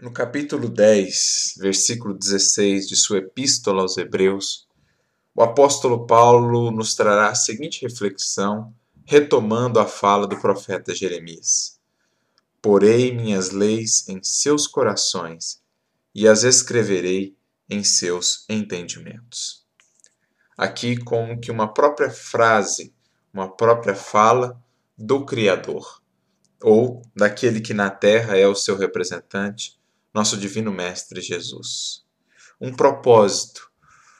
No capítulo 10, versículo 16 de sua Epístola aos Hebreus, o apóstolo Paulo nos trará a seguinte reflexão, retomando a fala do profeta Jeremias: Porei minhas leis em seus corações e as escreverei em seus entendimentos. Aqui, como que uma própria frase, uma própria fala do Criador, ou daquele que na terra é o seu representante nosso Divino Mestre Jesus. Um propósito,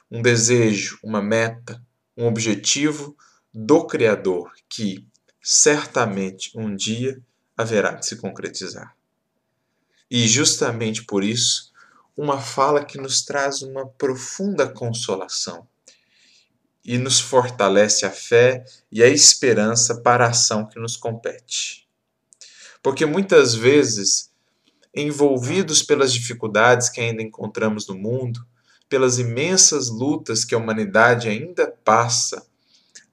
um desejo, uma meta, um objetivo do Criador que certamente um dia haverá de se concretizar. E justamente por isso, uma fala que nos traz uma profunda consolação e nos fortalece a fé e a esperança para a ação que nos compete. Porque muitas vezes envolvidos pelas dificuldades que ainda encontramos no mundo, pelas imensas lutas que a humanidade ainda passa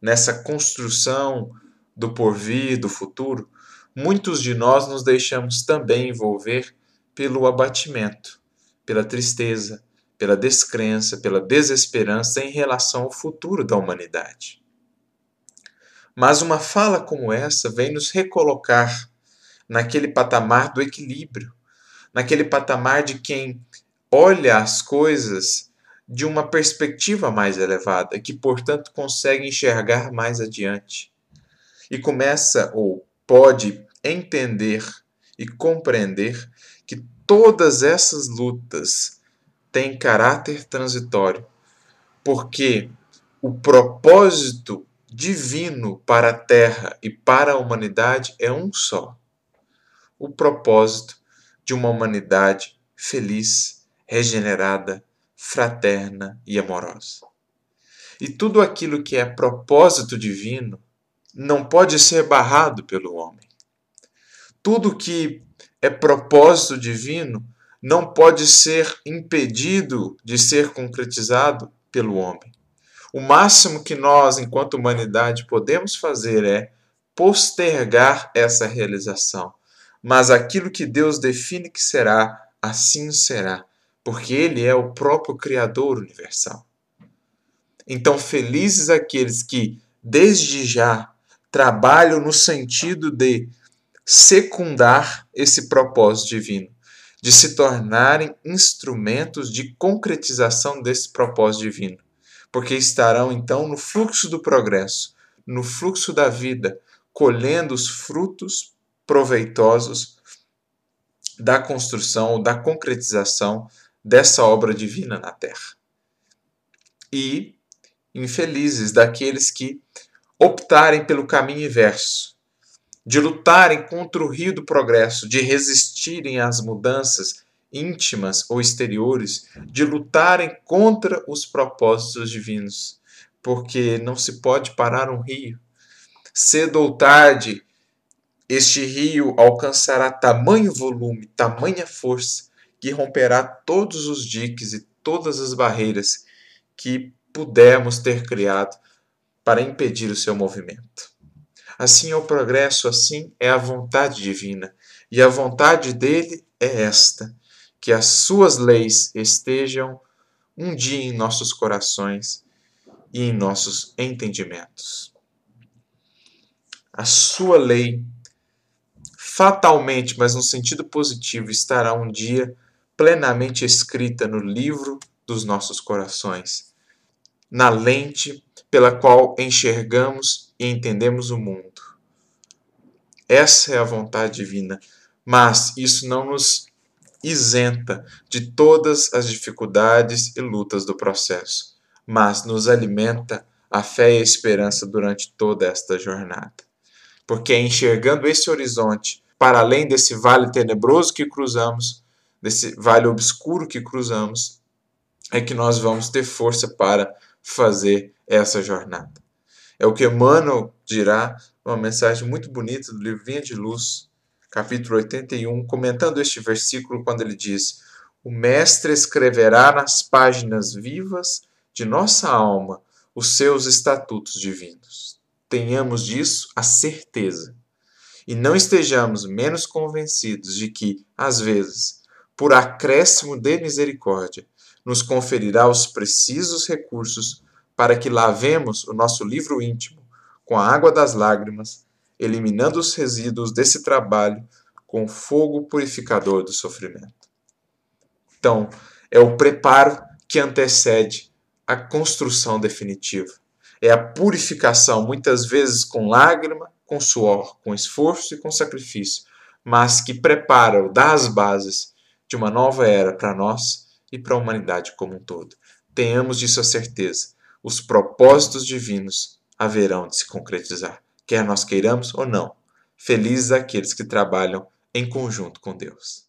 nessa construção do porvir, do futuro, muitos de nós nos deixamos também envolver pelo abatimento, pela tristeza, pela descrença, pela desesperança em relação ao futuro da humanidade. Mas uma fala como essa vem nos recolocar naquele patamar do equilíbrio, naquele patamar de quem olha as coisas de uma perspectiva mais elevada, que portanto consegue enxergar mais adiante. E começa ou pode entender e compreender que todas essas lutas têm caráter transitório, porque o propósito divino para a Terra e para a humanidade é um só: o propósito de uma humanidade feliz, regenerada, fraterna e amorosa. E tudo aquilo que é propósito divino não pode ser barrado pelo homem. Tudo que é propósito divino não pode ser impedido de ser concretizado pelo homem. O máximo que nós, enquanto humanidade, podemos fazer é postergar essa realização, mas aquilo que Deus define que será, assim será, porque Ele é o próprio Criador universal. Então, felizes aqueles que, desde já, trabalham no sentido de secundar esse propósito divino, de se tornarem instrumentos de concretização desse propósito divino, porque estarão então no fluxo do progresso, no fluxo da vida, colhendo os frutos proveitosos da construção, da concretização dessa obra divina na Terra. E infelizes daqueles que optarem pelo caminho inverso, de lutarem contra o rio do progresso, de resistirem às mudanças íntimas ou exteriores, de lutarem contra os propósitos divinos, porque não se pode parar um rio. Cedo ou tarde, este rio alcançará tamanho volume, tamanha força, que romperá todos os diques e todas as barreiras que pudermos ter criado para impedir o seu movimento. Assim é o progresso, assim é a vontade divina, e a vontade dele é esta: que as suas leis estejam um dia em nossos corações e em nossos entendimentos. A sua lei fatalmente, mas no sentido positivo, estará um dia plenamente escrita no livro dos nossos corações, na lente pela qual enxergamos e entendemos o mundo. Essa é a vontade divina, mas isso não nos isenta de todas as dificuldades e lutas do processo, mas nos alimenta a fé e a esperança durante toda esta jornada. Porque é enxergando esse horizonte para além desse vale tenebroso que cruzamos, desse vale obscuro que cruzamos, é que nós vamos ter força para fazer essa jornada. É o que Emmanuel dirá numa mensagem muito bonita do livro Vinha de Luz, capítulo 81, comentando este versículo quando ele diz: O Mestre escreverá nas páginas vivas de nossa alma os seus estatutos divinos. Tenhamos disso a certeza e não estejamos menos convencidos de que, às vezes, por acréscimo de misericórdia, nos conferirá os precisos recursos para que lavemos o nosso livro íntimo com a água das lágrimas, eliminando os resíduos desse trabalho com o fogo purificador do sofrimento. Então, é o preparo que antecede a construção definitiva. É a purificação, muitas vezes com lágrima, com suor, com esforço e com sacrifício, mas que prepara ou dá as bases de uma nova era para nós e para a humanidade como um todo. Tenhamos disso a certeza. Os propósitos divinos haverão de se concretizar, quer nós queiramos ou não. Felizes aqueles que trabalham em conjunto com Deus.